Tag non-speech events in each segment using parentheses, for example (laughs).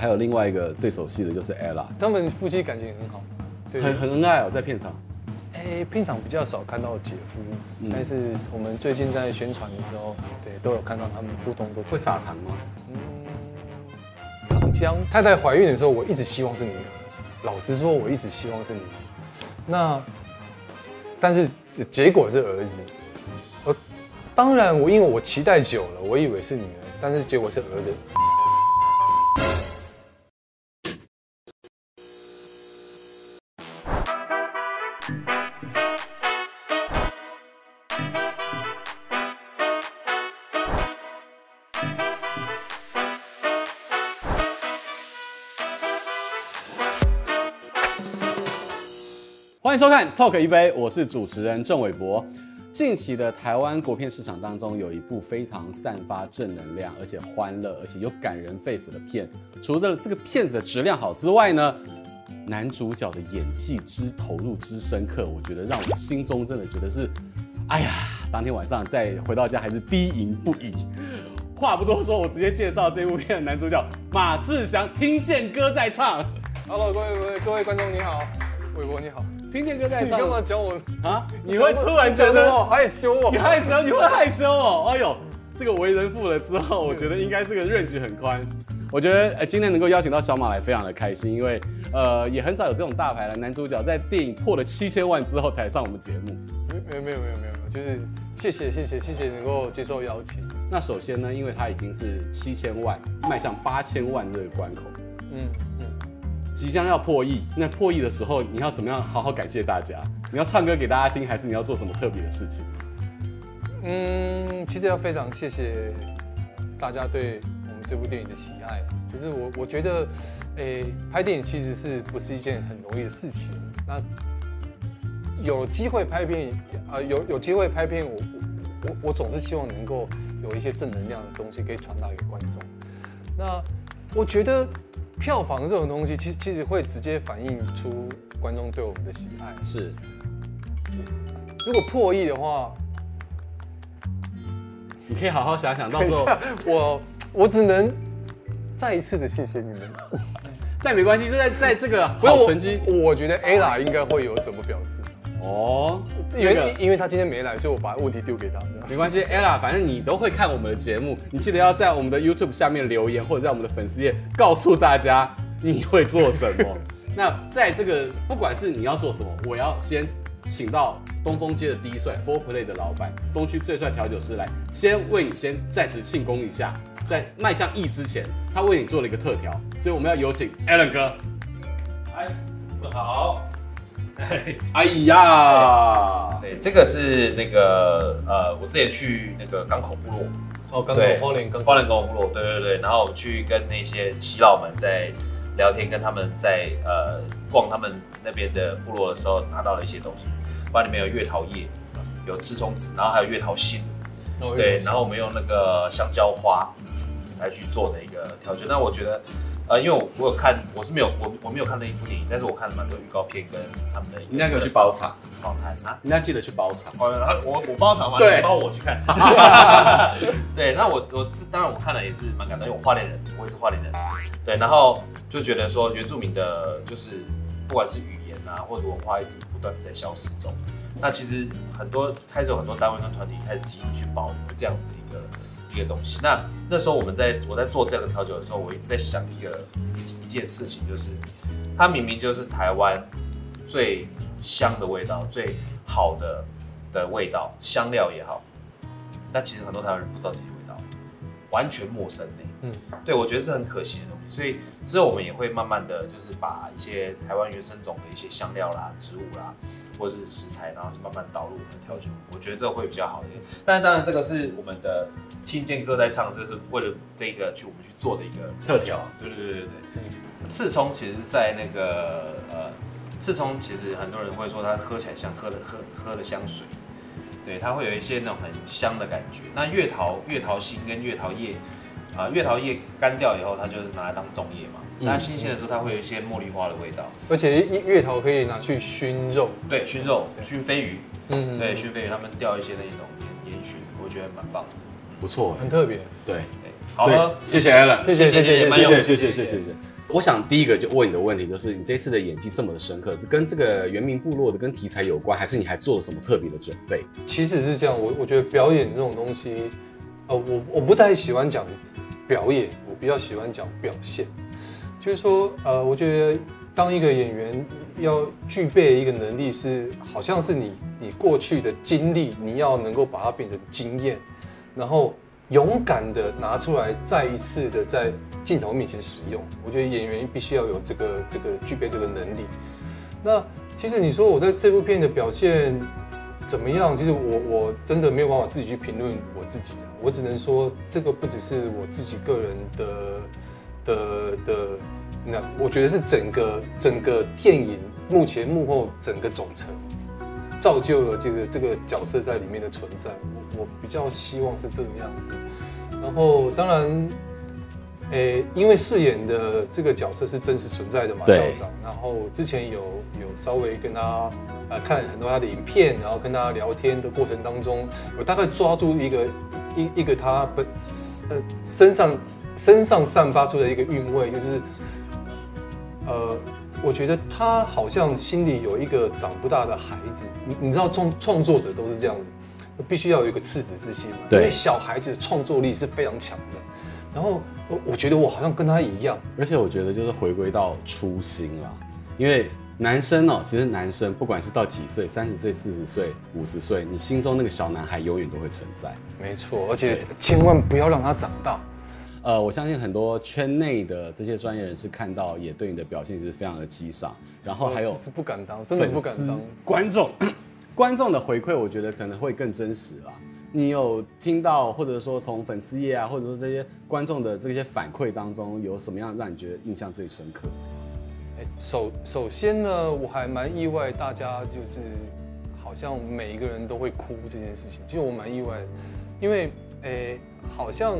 还有另外一个对手戏的就是 Ella，他们夫妻感情很好，对很很恩爱哦，在片场。哎，片场比较少看到姐夫，嗯、但是我们最近在宣传的时候，对，都有看到他们互动都会撒糖吗？嗯，糖浆。太太怀孕的时候，我一直希望是女儿。老实说，我一直希望是女儿。那，但是结果是儿子。呃，当然我因为我期待久了，我以为是女儿，但是结果是儿子。欢迎收看《Talk 一杯》，我是主持人郑伟博。近期的台湾国片市场当中，有一部非常散发正能量，而且欢乐，而且又感人肺腑的片。除了这个片子的质量好之外呢，男主角的演技之投入之深刻，我觉得让我心中真的觉得是，哎呀，当天晚上再回到家还是低吟不已。话不多说，我直接介绍这部片的男主角马志祥，听见歌在唱。Hello，各位各位各位观众你好，伟博你好。听见歌在唱，你干嘛教我啊？你会突然觉得害羞哦？你害羞？你会害羞哦？哎呦，这个为人父了之后，我觉得应该这个 range 很宽。我觉得呃，今天能够邀请到小马来，非常的开心，因为呃，也很少有这种大牌的男主角在电影破了七千万之后才上我们节目。没有没有没有没有，就是谢谢谢谢谢谢能够接受邀请。那首先呢，因为他已经是七千万迈向八千万这个关口。嗯。即将要破亿，那破亿的时候，你要怎么样好好感谢大家？你要唱歌给大家听，还是你要做什么特别的事情？嗯，其实要非常谢谢大家对我们这部电影的喜爱。就是我，我觉得，诶、拍电影其实是不是一件很容易的事情？那有机会拍片，啊、有有机会拍片，我我我总是希望能够有一些正能量的东西可以传达给观众。那我觉得。票房这种东西，其实其实会直接反映出观众对我们的喜爱。是，如果破亿的话，你可以好好想想，到时候我我只能再一次的谢谢你们。(laughs) 但没关系，就在在这个好成绩，我觉得 Ella 应该会有什么表示。哦，因为、那个、因为他今天没来，所以我把问题丢给他。没关系，Ella，反正你都会看我们的节目，你记得要在我们的 YouTube 下面留言，或者在我们的粉丝页告诉大家你会做什么。(laughs) 那在这个不管是你要做什么，我要先请到东风街的第一帅 Four Play 的老板，东区最帅调酒师来，先为你先暂时庆功一下，在迈向 E 之前，他为你做了一个特调，所以我们要有请 Alan 哥。哎，你们好。(laughs) 哎呀，对，这个是那个呃，我之前去那个港口部落，哦，港口花莲港口。花莲港口部落，对对对，然后去跟那些耆老们在聊天，跟他们在呃逛他们那边的部落的时候，拿到了一些东西，包括里面有月桃叶，有刺葱子，然后还有月桃心，哦、对，然后我们用那个香蕉花来去做的一个调酒，那我觉得。呃，因为我我有看，我是没有我我没有看那一部电影，但是我看了蛮多预告片跟他们的。应该可以去包场，好看啊！应该记得去包场。哦，然后我我包场嘛，对，包我去看。(laughs) (laughs) 对，那我我当然我看了也是蛮感动，因为我花莲人，我也是花莲人。对，然后就觉得说原住民的，就是不管是语言啊或者文化，一直不断的在消失中。那其实很多开始有很多单位跟团体开始积极去保留这样子一个。一个东西，那那时候我们在我在做这个调酒的时候，我一直在想一个一件事情，就是它明明就是台湾最香的味道，最好的的味道，香料也好，那其实很多台湾人不知道这些味道，完全陌生呢。嗯，对，我觉得是很可惜的东西，所以之后我们也会慢慢的就是把一些台湾原生种的一些香料啦、植物啦。或是食材，然后就慢慢导入我们的调酒，我觉得这个会比较好一点。但当然，这个是我们的听见歌在唱，这是为了这个去我们去做的一个特调。对对对对对。嗯、刺葱其实是在那个呃，刺葱其实很多人会说它喝起来像喝的喝喝的香水，对，它会有一些那种很香的感觉。那月桃月桃心跟月桃叶啊、呃，月桃叶干掉以后，它就是拿来当粽叶嘛。那新鲜的时候，它会有一些茉莉花的味道，而且月桃可以拿去熏肉，对，熏肉、熏飞鱼，嗯，对，熏飞鱼，他们钓一些那种烟熏，我觉得蛮棒的，不错，很特别，对。好喝，谢谢 Alan，谢谢谢谢谢谢谢谢。谢谢谢。我想第一个就问你的问题就是，你这次的演技这么的深刻，是跟这个原民部落的跟题材有关，还是你还做了什么特别的准备？其实是这样，我我觉得表演这种东西，呃，我我不太喜欢讲表演，我比较喜欢讲表现。就是说，呃，我觉得当一个演员要具备一个能力是，好像是你你过去的经历，你要能够把它变成经验，然后勇敢的拿出来，再一次的在。镜头面前使用，我觉得演员必须要有这个这个具备这个能力。那其实你说我在这部片的表现怎么样？其实我我真的没有办法自己去评论我自己，我只能说这个不只是我自己个人的的的，那我觉得是整个整个电影幕前幕后整个总成造就了这个这个角色在里面的存在。我我比较希望是这个样子。然后当然。诶、欸，因为饰演的这个角色是真实存在的马校长，然后之前有有稍微跟他呃看很多他的影片，然后跟他聊天的过程当中，我大概抓住一个一一个他本呃身上身上散发出的一个韵味，就是呃，我觉得他好像心里有一个长不大的孩子，你你知道创创作者都是这样子，必须要有一个赤子之心嘛，对，因为小孩子的创作力是非常强的。然后我我觉得我好像跟他一样，而且我觉得就是回归到初心啦，因为男生哦，其实男生不管是到几岁，三十岁、四十岁、五十岁，你心中那个小男孩永远都会存在。没错，而且千万不要让他长大。呃，我相信很多圈内的这些专业人士看到，也对你的表现是非常的激赏。然后还有是不敢当，真的不敢当。观众观众的回馈，我觉得可能会更真实啦。你有听到，或者说从粉丝页啊，或者说这些观众的这些反馈当中，有什么样让你觉得印象最深刻？首首先呢，我还蛮意外，大家就是好像每一个人都会哭这件事情，其实我蛮意外，因为诶，好像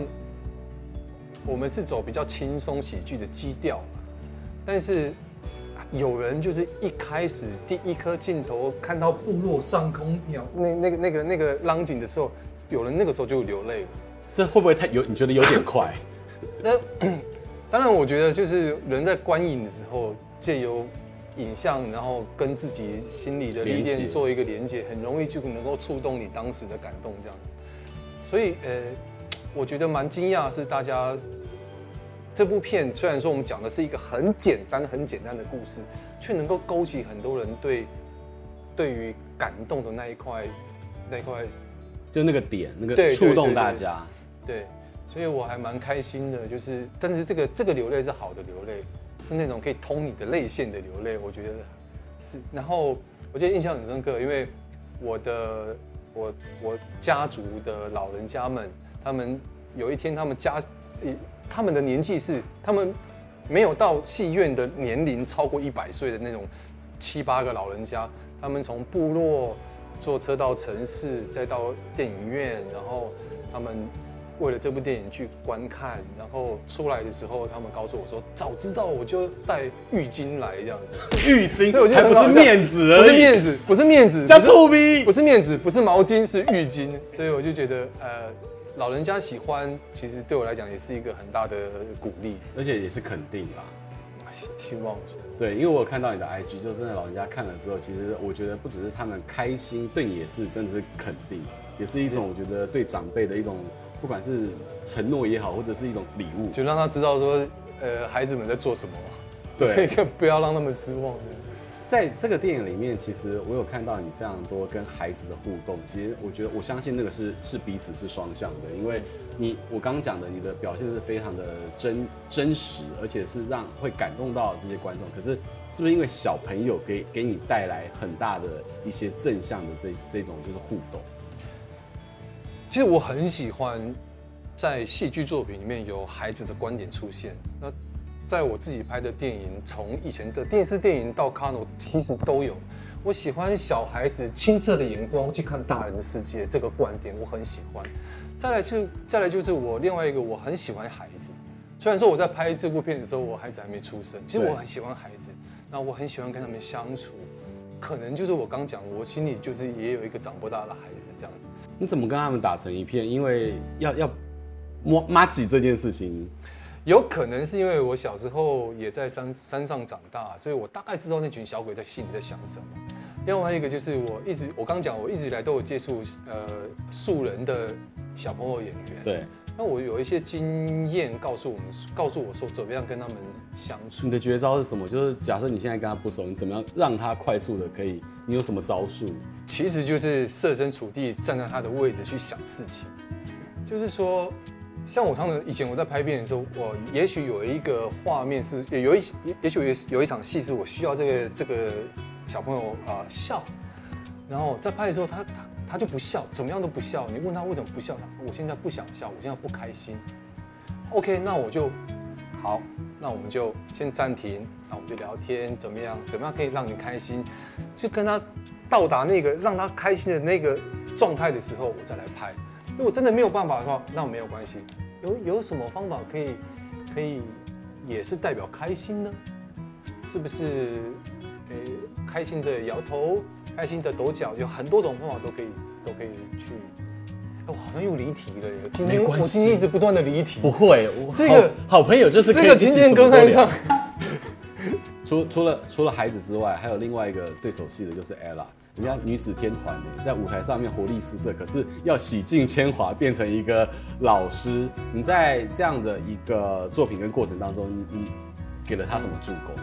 我们是走比较轻松喜剧的基调，但是。有人就是一开始第一颗镜头看到部落上空鸟那那个那个那个浪景的时候，有人那个时候就流泪了。这会不会太有？你觉得有点快？(laughs) 那 (clears throat) 当然，我觉得就是人在观影的时候，借由影像，然后跟自己心里的历练做一个连接，很容易就能够触动你当时的感动这样子。所以呃，我觉得蛮惊讶是大家。这部片虽然说我们讲的是一个很简单、很简单的故事，却能够勾起很多人对对于感动的那一块那一块，就那个点，那个触动大家。对，所以我还蛮开心的，就是但是这个这个流泪是好的流泪，是那种可以通你的泪腺的流泪，我觉得是。然后我觉得印象很深刻，因为我的我我家族的老人家们，他们有一天他们家。他们的年纪是，他们没有到戏院的年龄超过一百岁的那种七八个老人家，他们从部落坐车到城市，再到电影院，然后他们为了这部电影去观看，然后出来的时候，他们告诉我说：“早知道我就带浴巾来这样子。”浴巾，所以我还不是面子而已，不是面子，不是面子，加醋逼，不是面子，不是毛巾，是浴巾，所以我就觉得呃。老人家喜欢，其实对我来讲也是一个很大的鼓励，而且也是肯定啦。希希望对，因为我有看到你的 IG，就是那老人家看的时候，其实我觉得不只是他们开心，对你也是真的是肯定，也是一种我觉得对长辈的一种，不管是承诺也好，或者是一种礼物，就让他知道说，呃，孩子们在做什么，对，(laughs) 不要让他们失望。在这个电影里面，其实我有看到你非常多跟孩子的互动。其实我觉得，我相信那个是是彼此是双向的，因为你我刚刚讲的，你的表现是非常的真真实，而且是让会感动到这些观众。可是，是不是因为小朋友给给你带来很大的一些正向的这这种就是互动？其实我很喜欢在戏剧作品里面有孩子的观点出现。那在我自己拍的电影，从以前的电视电影到卡诺，其实都有。我喜欢小孩子清澈的眼光去看大人的世界，这个观点我很喜欢。再来就再来就是我另外一个我很喜欢孩子。虽然说我在拍这部片的时候，我孩子还没出生，其实我很喜欢孩子，那我很喜欢跟他们相处。可能就是我刚讲，我心里就是也有一个长不大的孩子这样子。你怎么跟他们打成一片？因为要要。麻麻吉这件事情？有可能是因为我小时候也在山山上长大，所以我大概知道那群小鬼在心里在想什么。另外一个就是我一直我刚讲，我一直以来都有接触呃素人的小朋友演员。对。那我有一些经验告诉我们，告诉我说怎么样跟他们相处。你的绝招是什么？就是假设你现在跟他不熟，你怎么样让他快速的可以？你有什么招数？其实就是设身处地站在他的位置去想事情。就是说，像我常常以前我在拍片的时候，我也许有一个画面是，有一也许有有一场戏是我需要这个这个小朋友啊、呃、笑，然后在拍的时候他他。他就不笑，怎么样都不笑。你问他为什么不笑，他我现在不想笑，我现在不开心。OK，那我就好，那我们就先暂停，那我们就聊天，怎么样？怎么样可以让你开心？就跟他到达那个让他开心的那个状态的时候，我再来拍。如果真的没有办法的话，那没有关系。有有什么方法可以可以也是代表开心呢？是不是？诶，开心的摇头。开心的抖脚，有很多种方法都可以，都可以去。我好像又离题了。今天我今天一直不断的离题。不会，这个好朋友就是这个今天歌在唱。除除了除了孩子之外，还有另外一个对手戏的，就是 Ella，人家女子天团呢，在舞台上面活力四射，可是要洗尽铅华变成一个老师。你在这样的一个作品跟过程当中，你你给了他什么助攻？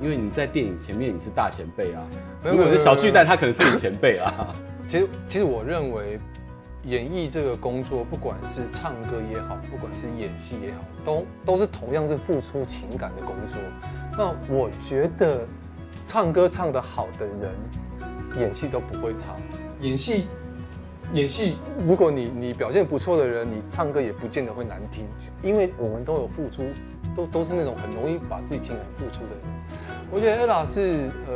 因为你在电影前面你是大前辈啊，如果是小巨蛋，他可能是你前辈啊。(coughs) 其实，其实我认为，演艺这个工作，不管是唱歌也好，不管是演戏也好，都都是同样是付出情感的工作。那我觉得，唱歌唱得好的人，演戏都不会差。演戏，演戏，如果你你表现不错的人，你唱歌也不见得会难听，因为我们都有付出，都都是那种很容易把自己情感付出的人。我觉得 Ella 是呃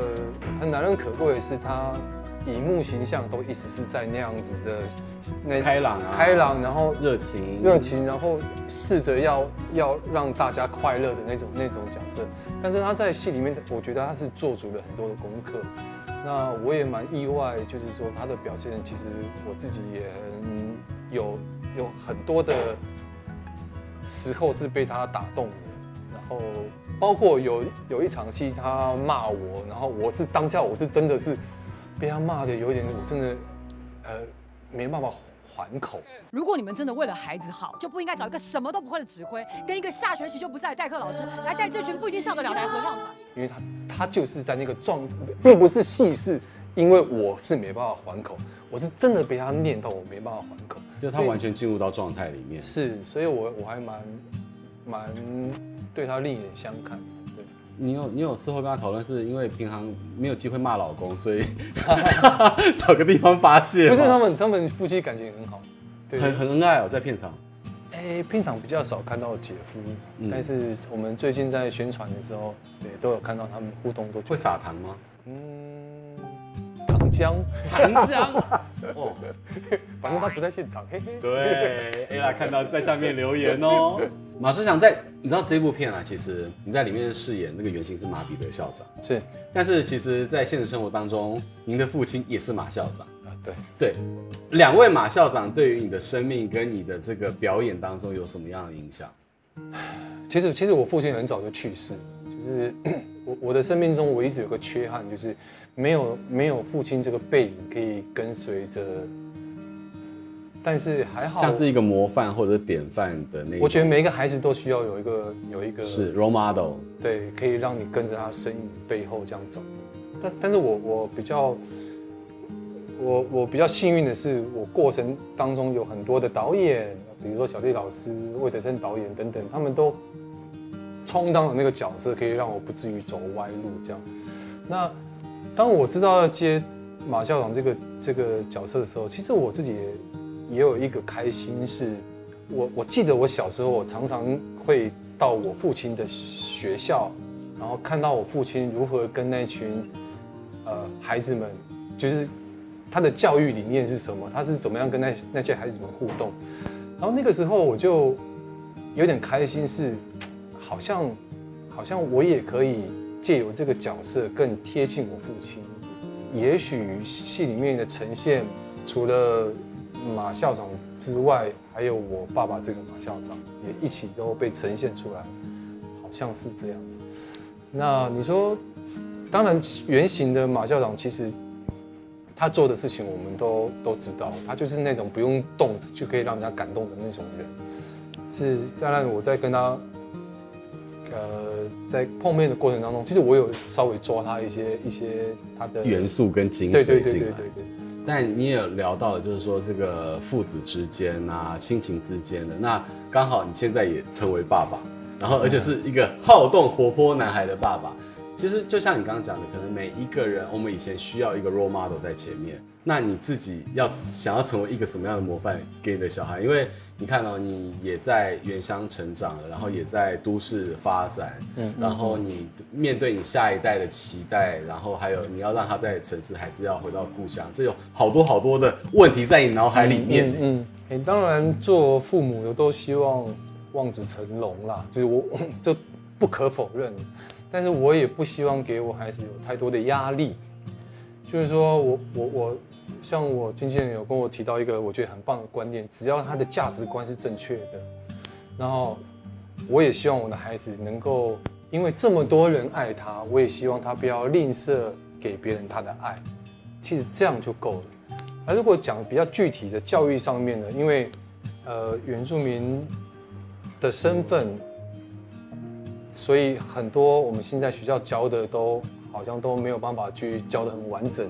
很难能可贵的是，她荧幕形象都一直是在那样子的那开朗啊，开朗，然后热情热情，然后试着要要让大家快乐的那种那种角色。但是她在戏里面，我觉得她是做足了很多的功课。那我也蛮意外，就是说他的表现，其实我自己也很有有很多的时候是被他打动的，然后。包括有有一场戏，他骂我，然后我是当下我是真的是被他骂的有点，我真的呃没办法还口。如果你们真的为了孩子好，就不应该找一个什么都不会的指挥，跟一个下学期就不在的代课老师来带这群不一定上得了台合唱团。因为他他就是在那个状，并不是戏是，因为我是没办法还口，我是真的被他念到我没办法还口，就他完全进入到状态里面。是，所以我我还蛮蛮。对他另眼相看，对。你有你有事后跟他讨论，是因为平常没有机会骂老公，所以 (laughs) 找个地方发泄。不是他们，他们夫妻感情很好，对，很很恩爱哦，在片场。哎，片场比较少看到姐夫，嗯、但是我们最近在宣传的时候，对，都有看到他们互动都。会撒糖吗？嗯，糖浆，糖浆。(laughs) 哦，反正他不在现场，嘿嘿。对，Ella (laughs) 看到在下面留言哦。(laughs) 马志祥在，你知道这部片啊，其实你在里面饰演那个原型是马彼得校长，是。但是其实，在现实生活当中，您的父亲也是马校长啊。对对，两位马校长对于你的生命跟你的这个表演当中有什么样的影响？(sighs) 其实，其实我父亲很早就去世，就是 (coughs) 我我的生命中我一直有个缺憾，就是没有没有父亲这个背影可以跟随着。但是还好，像是一个模范或者典范的那。我觉得每一个孩子都需要有一个有一个是 role model，对，可以让你跟着他身影背后这样走。但但是我我比较，我我比较幸运的是，我过程当中有很多的导演，比如说小弟老师、魏德圣导演等等，他们都充当了那个角色，可以让我不至于走歪路这样。那当我知道要接马校长这个这个角色的时候，其实我自己也。也有一个开心是，我我记得我小时候，我常常会到我父亲的学校，然后看到我父亲如何跟那群呃孩子们，就是他的教育理念是什么，他是怎么样跟那那些孩子们互动，然后那个时候我就有点开心是，好像好像我也可以借由这个角色更贴近我父亲，也许戏里面的呈现除了。马校长之外，还有我爸爸这个马校长也一起都被呈现出来，好像是这样子。那你说，当然原型的马校长其实他做的事情我们都都知道，他就是那种不用动就可以让人家感动的那种人。是，当然我在跟他。呃，在碰面的过程当中，其实我有稍微抓他一些一些他的元素跟精髓进来。对对对对对。但你也有聊到了，就是说这个父子之间啊，亲情之间的。那刚好你现在也成为爸爸，然后而且是一个好动活泼男孩的爸爸。其实就像你刚刚讲的，可能每一个人，我们以前需要一个 role model 在前面。那你自己要想要成为一个什么样的模范给你的小孩？因为你看到、喔、你也在原乡成长了，然后也在都市发展，嗯，然后你面对你下一代的期待，然后还有你要让他在城市，还是要回到故乡，这有好多好多的问题在你脑海里面。嗯，你、嗯欸、当然做父母的都希望望子成龙啦，就是我 (laughs) 这不可否认，但是我也不希望给我孩子有太多的压力，就是说我我我。像我经纪人有跟我提到一个我觉得很棒的观念，只要他的价值观是正确的，然后我也希望我的孩子能够因为这么多人爱他，我也希望他不要吝啬给别人他的爱，其实这样就够了。而如果讲比较具体的教育上面呢，因为呃原住民的身份，所以很多我们现在学校教的都好像都没有办法去教的很完整。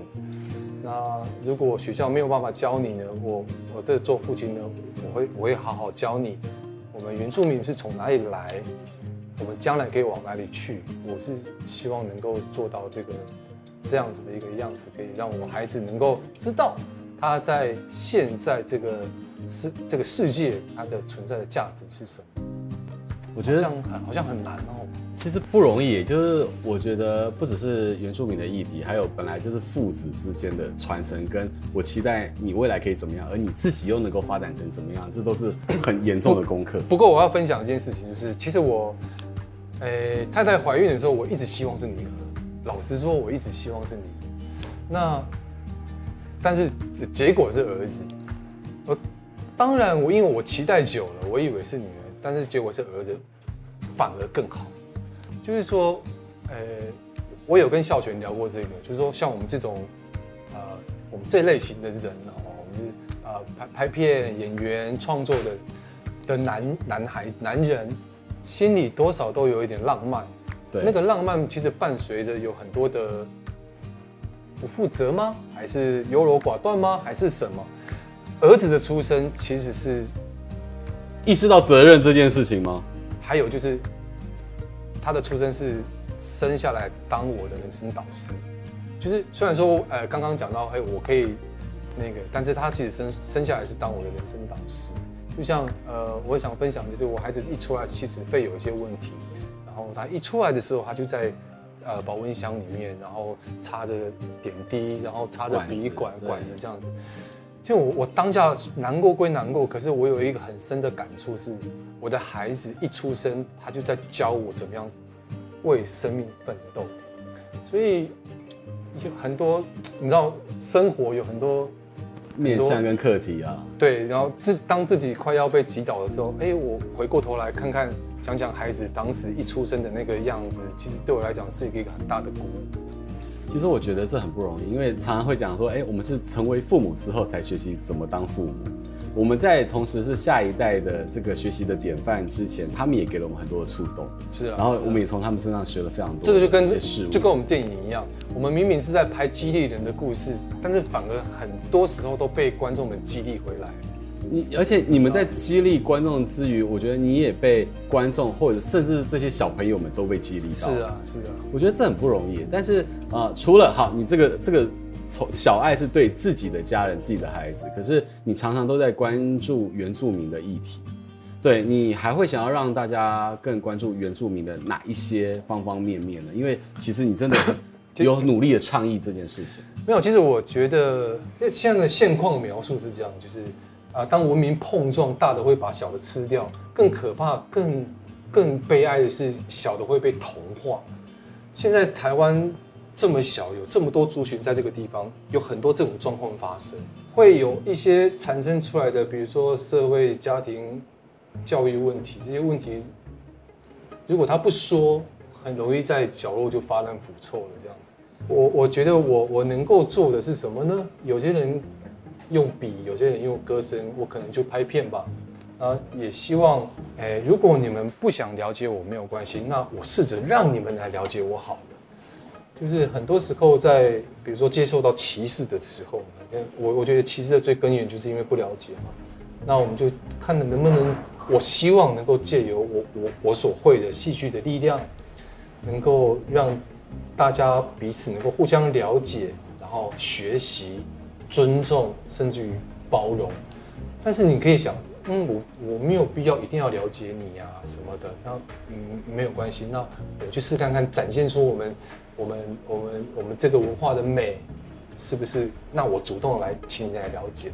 那如果学校没有办法教你呢？我我这做父亲呢，我会我会好好教你。我们原住民是从哪里来？我们将来可以往哪里去？我是希望能够做到这个这样子的一个样子，可以让我孩子能够知道他在现在这个世这个世界他的存在的价值是什么。我觉得好像很好像很难哦。其实不容易，就是我觉得不只是原住民的议题，还有本来就是父子之间的传承，跟我期待你未来可以怎么样，而你自己又能够发展成怎么样，这都是很严重的功课。不过我要分享一件事情，就是其实我，诶、欸，太太怀孕的时候，我一直希望是女儿。老实说，我一直希望是女儿。那，但是结果是儿子。我当然，我因为我期待久了，我以为是女儿，但是结果是儿子，反而更好。就是说，呃，我有跟孝全聊过这个，就是说，像我们这种，呃，我们这类型的人哦，我们是呃拍拍片演员创作的的男男孩男人，心里多少都有一点浪漫。对，那个浪漫其实伴随着有很多的不负责吗？还是优柔寡断吗？还是什么？儿子的出生其实是意识到责任这件事情吗？还有就是。他的出生是生下来当我的人生导师，就是虽然说呃刚刚讲到哎、欸、我可以那个，但是他其实生生下来是当我的人生导师。就像呃我也想分享，就是我孩子一出来其实肺有一些问题，然后他一出来的时候他就在呃保温箱里面，然后插着点滴，然后插着鼻管管子这样子。就我我当下难过归难过，可是我有一个很深的感触是。我的孩子一出生，他就在教我怎么样为生命奋斗，所以有很多，你知道，生活有很多面向跟课题啊。对，然后自当自己快要被击倒的时候，哎，我回过头来看看，想想孩子当时一出生的那个样子，其实对我来讲是一个很大的鼓舞。其实我觉得这很不容易，因为常常会讲说，哎，我们是成为父母之后才学习怎么当父母。我们在同时是下一代的这个学习的典范之前，他们也给了我们很多的触动。是啊，然后我们也从他们身上学了非常多。这个就跟就跟我们电影一样，我们明明是在拍激励人的故事，但是反而很多时候都被观众们激励回来。你而且你们在激励观众之余，我觉得你也被观众或者甚至这些小朋友们都被激励到。是啊，是啊，我觉得这很不容易。但是啊、呃，除了好，你这个这个。从小爱是对自己的家人、自己的孩子，可是你常常都在关注原住民的议题，对，你还会想要让大家更关注原住民的哪一些方方面面呢？因为其实你真的 (coughs) 有努力的倡议这件事情。没有，其实我觉得现在的现况描述是这样，就是啊，当文明碰撞，大的会把小的吃掉，更可怕、更更悲哀的是，小的会被同化。现在台湾。这么小，有这么多族群在这个地方，有很多这种状况发生，会有一些产生出来的，比如说社会、家庭、教育问题，这些问题，如果他不说，很容易在角落就发烂腐臭了。这样子，我我觉得我我能够做的是什么呢？有些人用笔，有些人用歌声，我可能就拍片吧。啊，也希望，哎，如果你们不想了解我，没有关系，那我试着让你们来了解我好了。就是很多时候在，比如说接受到歧视的时候，我我觉得歧视的最根源就是因为不了解嘛。那我们就看能不能，我希望能够借由我我我所会的戏剧的力量，能够让大家彼此能够互相了解，然后学习、尊重，甚至于包容。但是你可以想，嗯，我我没有必要一定要了解你呀、啊、什么的，那嗯没有关系，那我去试看看，展现出我们。我们我们我们这个文化的美，是不是？那我主动来，请你来了解。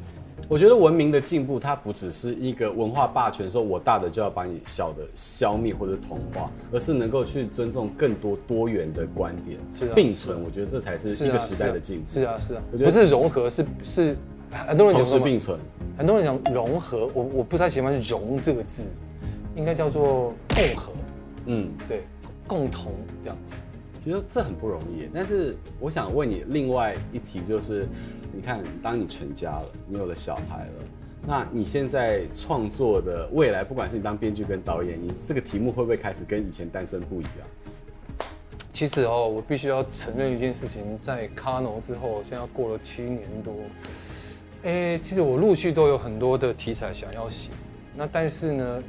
我觉得文明的进步，它不只是一个文化霸权，说我大的就要把你小的消灭或者同化，而是能够去尊重更多多元的观点，是啊，并存。我觉得这才是一个时代的进步。是啊，是啊，我觉得不是融合，是是很多人讲同时并存，很多人讲融合，我我不太喜欢“融”这个字，应该叫做共和。嗯，对，共同这样。其实这很不容易，但是我想问你另外一题，就是你看，当你成家了，你有了小孩了，那你现在创作的未来，不管是你当编剧跟导演，你这个题目会不会开始跟以前单身不一样？其实哦，我必须要承认一件事情，在卡农之后，现在过了七年多，哎，其实我陆续都有很多的题材想要写，那但是呢，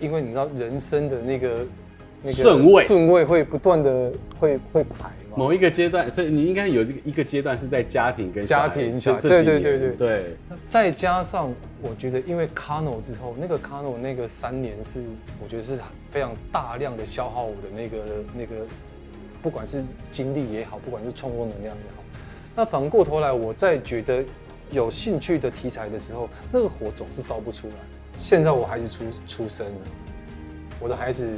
因为你知道人生的那个。顺位顺位会不断的会会排嘛？某一个阶段，所以你应该有这个一个阶段是在家庭跟家庭这对对对对对。再加上我觉得，因为 Kano 之后，那个 Kano 那个三年是我觉得是非常大量的消耗我的那个那个，不管是精力也好，不管是创作能量也好。那反过头来，我在觉得有兴趣的题材的时候，那个火总是烧不出来。现在我孩子出出生了，我的孩子。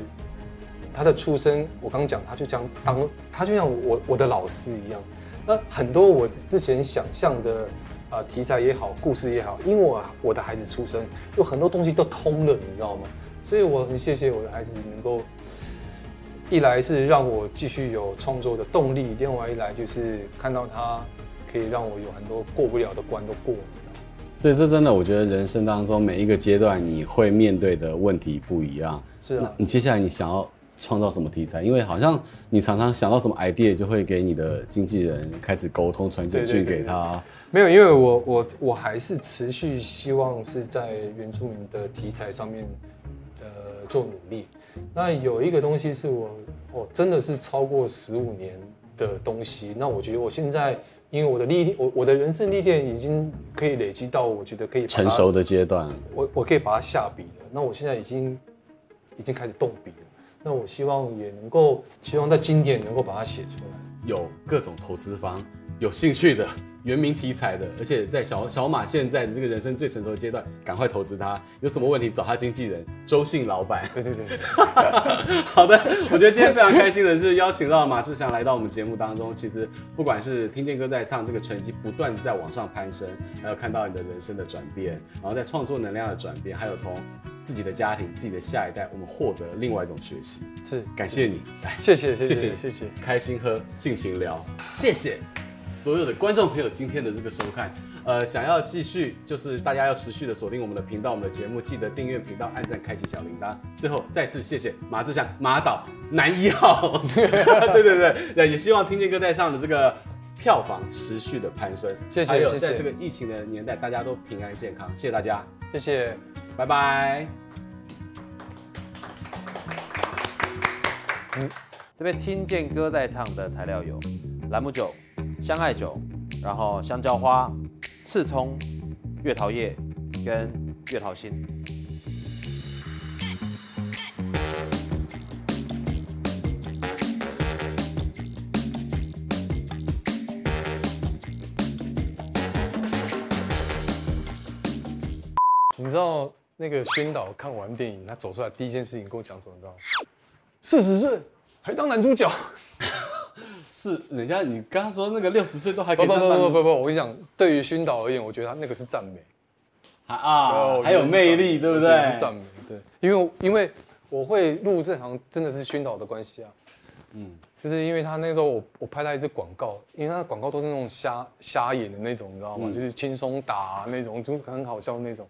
他的出生，我刚讲，他就将当，他就像我我的老师一样。那很多我之前想象的啊、呃、题材也好，故事也好，因为我我的孩子出生，有很多东西都通了，你知道吗？所以我很谢谢我的孩子能够，一来是让我继续有创作的动力，另外一来就是看到他可以让我有很多过不了的关都过了。所以这真的，我觉得人生当中每一个阶段你会面对的问题不一样。是啊，你接下来你想要。创造什么题材？因为好像你常常想到什么 idea，就会给你的经纪人开始沟通，传简讯给他。没有，因为我我我还是持续希望是在原住民的题材上面，呃，做努力。那有一个东西是我，我真的是超过十五年的东西。那我觉得我现在，因为我的历练，我我的人生历练已经可以累积到，我觉得可以成熟的阶段。我我可以把它下笔了。那我现在已经已经开始动笔了。那我希望也能够，希望在经典能够把它写出来。有各种投资方有兴趣的原名题材的，而且在小小马现在的这个人生最成熟的阶段，赶快投资他。有什么问题找他经纪人周姓老板。对对对，(laughs) 好的，我觉得今天非常开心的是邀请到马志祥来到我们节目当中。其实不管是听见歌在唱这个成绩不断在往上攀升，还有看到你的人生的转变，然后在创作能量的转变，还有从。自己的家庭，自己的下一代，我们获得另外一种学习。是，感谢你，来，谢谢，谢谢，谢谢，谢谢，开心喝，尽情聊，谢谢所有的观众朋友今天的这个收看。呃，想要继续，就是大家要持续的锁定我们的频道，我们的节目，记得订阅频道，按赞，开启小铃铛。最后再次谢谢马志祥，马导男一号。(laughs) 对对对，也希望听见歌在唱的这个票房持续的攀升。谢谢，还有在这个疫情的年代，大家都平安健康。谢谢大家，谢谢。拜拜。嗯，这边听见歌在唱的材料有栏目酒、香艾酒，然后香蕉花、刺葱、月桃叶跟月桃心。你知道？那个宣导看完电影，他走出来第一件事情跟我讲什么？你知道吗？四十岁还当男主角，是人家你刚刚说那个六十岁都还可不不不不不不，我跟你讲，对于熏导而言，我觉得他那个是赞美，啊哦，还有魅力，对不对？赞美，对，因为因为我会入这行真的是熏导的关系啊，嗯，就是因为他那时候我我拍他一支广告，因为他的广告都是那种瞎瞎演的那种，你知道吗？嗯就是轻松打、啊、那种，就很好笑那种。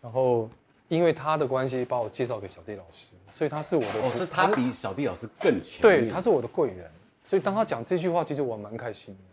然后因为他的关系，把我介绍给小弟老师，所以他是我的，哦，是他比小弟老师更强。对，他是我的贵人，所以当他讲这句话，其实我蛮开心的。